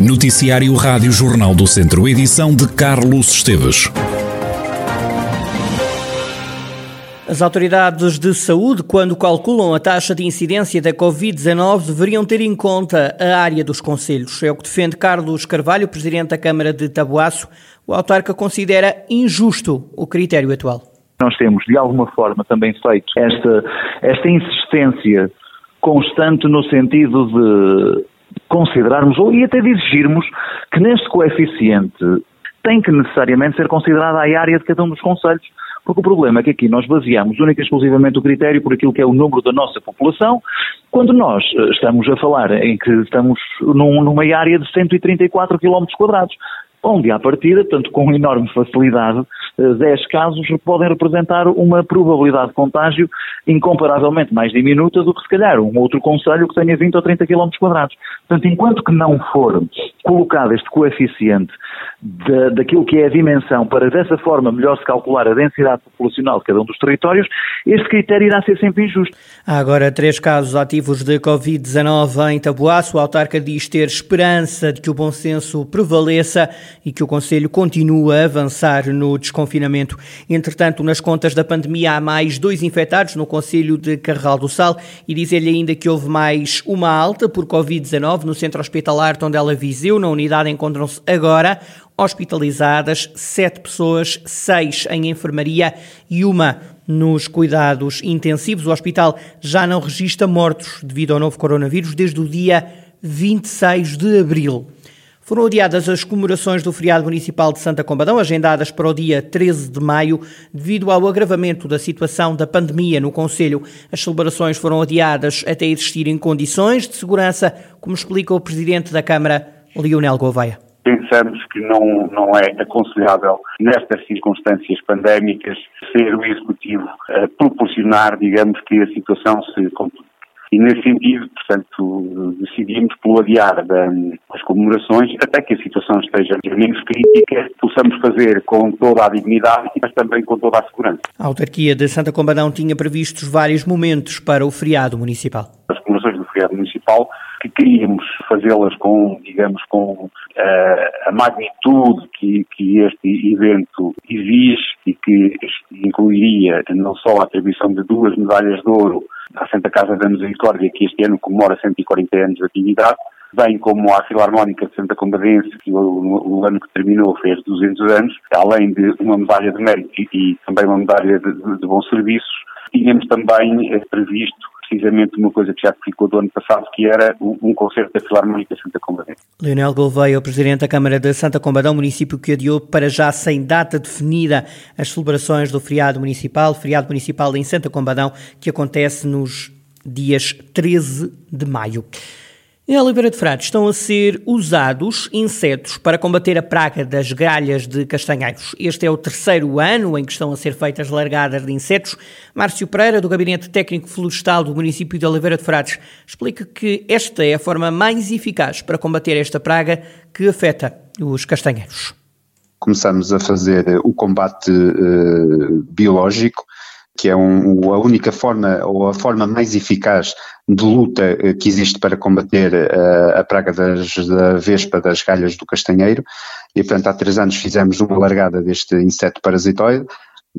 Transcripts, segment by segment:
Noticiário Rádio Jornal do Centro, edição de Carlos Esteves. As autoridades de saúde, quando calculam a taxa de incidência da Covid-19, deveriam ter em conta a área dos conselhos. É o que defende Carlos Carvalho, presidente da Câmara de Tabuaço. O autarca considera injusto o critério atual. Nós temos, de alguma forma, também feito esta, esta insistência constante no sentido de considerarmos, ou e até de exigirmos, que neste coeficiente tem que necessariamente ser considerada a área de cada um dos conselhos, porque o problema é que aqui nós baseamos única e exclusivamente o critério por aquilo que é o número da nossa população, quando nós eh, estamos a falar em que estamos num, numa área de 134 km quadrados onde, à partida, portanto, com enorme facilidade, 10 eh, casos podem representar uma probabilidade de contágio incomparavelmente mais diminuta do que, se calhar, um outro conselho que tenha 20 ou 30 km quadrados. Portanto, enquanto que não for colocado este coeficiente daquilo que é a dimensão para, dessa forma, melhor se calcular a densidade populacional de cada um dos territórios, este critério irá ser sempre injusto. Há agora três casos ativos de Covid-19 em Tabuaço. O autarca diz ter esperança de que o bom senso prevaleça e que o Conselho continue a avançar no desconfinamento. Entretanto, nas contas da pandemia há mais dois infectados no Conselho de Carral do Sal e dizer-lhe ainda que houve mais uma alta por Covid-19 no centro hospitalar Tondela Viseu. Na unidade encontram-se agora hospitalizadas sete pessoas, seis em enfermaria e uma nos cuidados intensivos. O hospital já não registra mortos devido ao novo coronavírus desde o dia 26 de abril. Foram adiadas as comemorações do feriado municipal de Santa Combadão, agendadas para o dia 13 de maio, devido ao agravamento da situação da pandemia no Conselho. As celebrações foram adiadas até existirem condições de segurança, como explica o Presidente da Câmara, Lionel Gouveia pensamos que não, não é aconselhável, nestas circunstâncias pandémicas, ser o Executivo a proporcionar, digamos, que a situação se complique. E nesse sentido, portanto, decidimos pelo adiar das comemorações até que a situação esteja menos crítica, possamos fazer com toda a dignidade, mas também com toda a segurança. A autarquia de Santa Combadão tinha previstos vários momentos para o feriado municipal. As comemorações do feriado municipal que queríamos fazê-las com, digamos, com a magnitude que, que este evento exige e que incluiria não só a atribuição de duas medalhas de ouro à Santa Casa da Misericórdia, que este ano comemora 140 anos de atividade, bem como à Filarmónica de Santa Combadense, que o, o, ano que terminou fez 200 anos, além de uma medalha de mérito e, e também uma medalha de, de, de bons serviços, tínhamos também eh, previsto precisamente uma coisa que já ficou do ano passado, que era um concerto da Filarmónica Santa Combadão. Leonel Gouveia, o Presidente da Câmara de Santa Combadão, município que adiou para já sem data definida as celebrações do feriado municipal, feriado municipal em Santa Combadão, que acontece nos dias 13 de maio. Em Oliveira de Frades estão a ser usados insetos para combater a praga das gralhas de castanheiros. Este é o terceiro ano em que estão a ser feitas largadas de insetos. Márcio Pereira, do Gabinete Técnico Florestal do município de Oliveira de Frades, explica que esta é a forma mais eficaz para combater esta praga que afeta os castanheiros. Começamos a fazer o combate uh, biológico que é um, a única forma ou a forma mais eficaz de luta eh, que existe para combater a, eh, a praga das, da vespa das galhas do castanheiro. E, portanto, há três anos fizemos uma largada deste inseto parasitoide,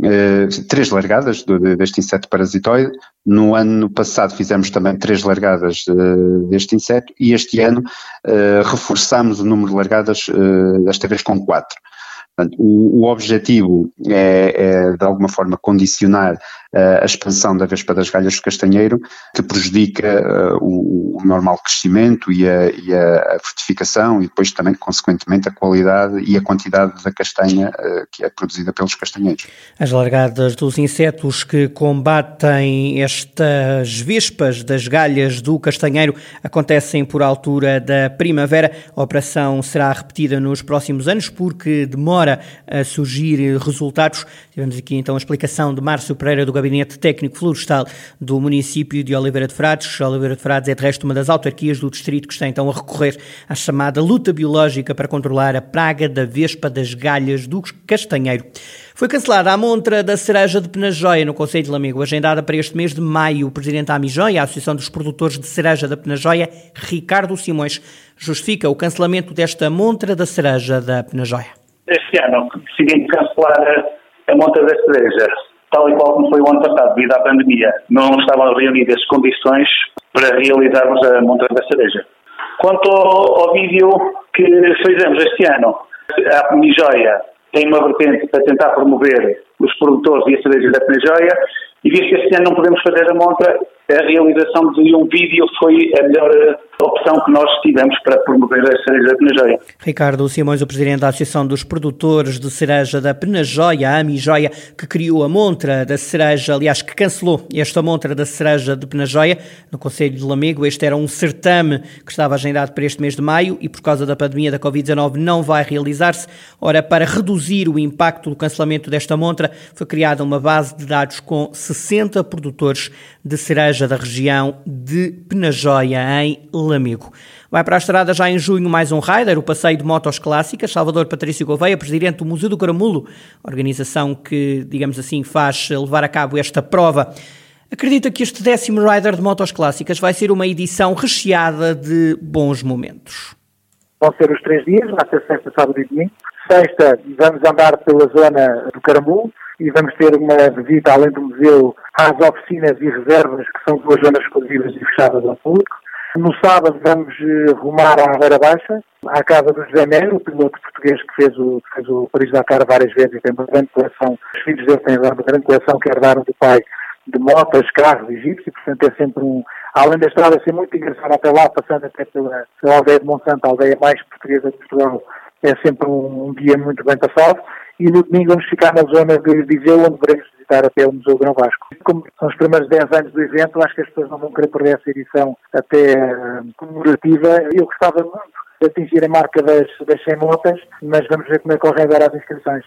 eh, três largadas do, deste inseto parasitoide. No ano passado fizemos também três largadas deste inseto e este ano reforçamos o número de largadas, desta vez com quatro. Portanto, o, o objetivo é, é, de alguma forma, condicionar uh, a expansão da vespa das galhas do castanheiro, que prejudica uh, o, o, normal crescimento e a, e a, frutificação e depois também, consequentemente, a qualidade e a quantidade da castanha uh, que é produzida pelos castanheiros. As largadas dos insetos que combatem estas vespas das galhas do castanheiro acontecem por altura da primavera. A operação será repetida nos próximos anos porque demora demora a surgir resultados. Tivemos aqui então a explicação de Márcio Pereira do Gabinete Técnico Florestal do município de Oliveira de Frades. Oliveira de Frades é de resto uma das autarquias do distrito que está então a recorrer à chamada luta biológica para controlar a praga da vespa das galhas do castanheiro. Foi cancelada a montra da cereja de Penajóia no Conselho de Lamego, agendada para este mês de maio. O presidente da Amijóia, a Associação dos Produtores de Cereja da Penajóia, Ricardo Simões, justifica o cancelamento desta montra da cereja da Penajóia. Este ano decidimos cancelar a montra da cereja, tal e qual como foi o ano passado, devido à pandemia. Não estavam reunidas as condições para realizarmos a montra da cereja. Quanto ao, ao vídeo que fizemos este ano, a Mijóia tem uma vertente para tentar promover os produtores e a cereja da Penajóia, e visto que este ano não podemos fazer a montra, a realização de um vídeo foi a melhor opção que nós tivemos para promover a cereja da Penajóia. Ricardo Simões, o presidente da Associação dos Produtores de Cereja da Penajóia, a Amijóia, que criou a montra da cereja, aliás, que cancelou esta montra da cereja de Penajóia no Conselho de Lamego. Este era um certame que estava agendado para este mês de maio e por causa da pandemia da Covid-19 não vai realizar-se. Ora, para reduzir o impacto do cancelamento desta montra, foi criada uma base de dados com 60 produtores de cereja da região de Penajóia, em Lamego. Vai para a estrada já em junho mais um rider, o passeio de motos clássicas. Salvador Patrício Gouveia, presidente do Museu do Caramulo, organização que, digamos assim, faz levar a cabo esta prova. Acredita que este décimo rider de motos clássicas vai ser uma edição recheada de bons momentos? Vão ser os três dias, vai ser sexta, sábado e domingo. Sexta, vamos andar pela zona do Caramulo e vamos ter uma visita, além do museu, às oficinas e reservas, que são duas zonas exclusivas e fechadas ao público. No sábado vamos eh, rumar à Aveira Baixa, à casa do José Melo, o piloto português que fez o, fez o Paris-Dakar várias vezes e tem uma grande coleção, os filhos dele têm uma grande coleção que herdaram do pai de motas, carros e jipes, e portanto é sempre um, além da estrada ser muito engraçada até lá, passando até pela, pela aldeia de Monsanto, a aldeia mais portuguesa de Portugal, é sempre um, um dia muito bem passado e no domingo vamos ficar na zona de Viseu, onde veremos visitar até o Museu Grão Vasco. Como são os primeiros 10 anos do evento, acho que as pessoas não vão querer perder essa edição até uh, comemorativa. Eu gostava muito atingir a marca das, das 100 motas, mas vamos ver como é que correm agora as inscrições.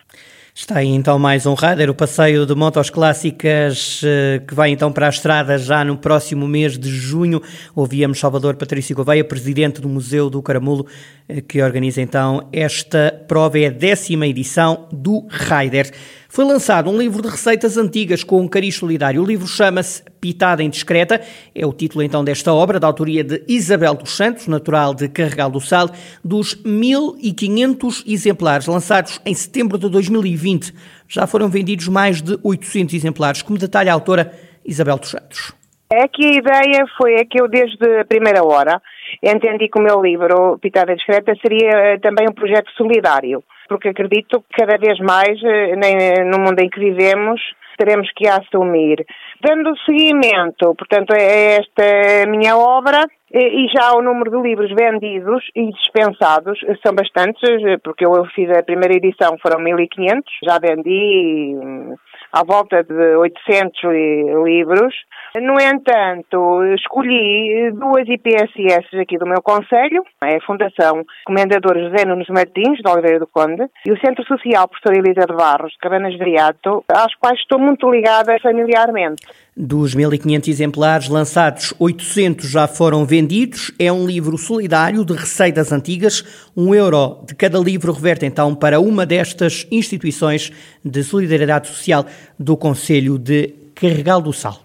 Está aí então mais um rider, o passeio de motos clássicas eh, que vai então para a estrada já no próximo mês de junho. Ouvíamos Salvador Patrício Gouveia, presidente do Museu do Caramulo, eh, que organiza então esta prova, é a décima edição do Rider. Foi lançado um livro de receitas antigas com um cariz solidário. O livro chama-se Pitada Indiscreta. É o título então desta obra, da autoria de Isabel dos Santos, natural de Carregal do Sal, dos 1500 exemplares lançados em setembro de 2020. Já foram vendidos mais de 800 exemplares, como detalha a autora Isabel dos Santos. É que a ideia foi a que eu, desde a primeira hora, entendi que o meu livro, Pitada Discreta, seria eh, também um projeto solidário porque acredito que cada vez mais, eh, no mundo em que vivemos, teremos que assumir. Dando seguimento, portanto, a esta minha obra, e já o número de livros vendidos e dispensados são bastantes, porque eu fiz a primeira edição, foram 1500, já vendi hum, à volta de 800 livros. No entanto, escolhi duas IPSS aqui do meu Conselho, é a Fundação Comendador José Nunes Martins, de Oliveira do Conde, e o Centro Social Professor Elisa de Barros, de Cabanas de Riato, às quais estou muito ligada familiarmente. Dos 1.500 exemplares lançados, 800 já foram vendidos. É um livro solidário de receitas antigas. Um euro de cada livro reverte então para uma destas instituições de solidariedade social do Conselho de Carregal do Sal.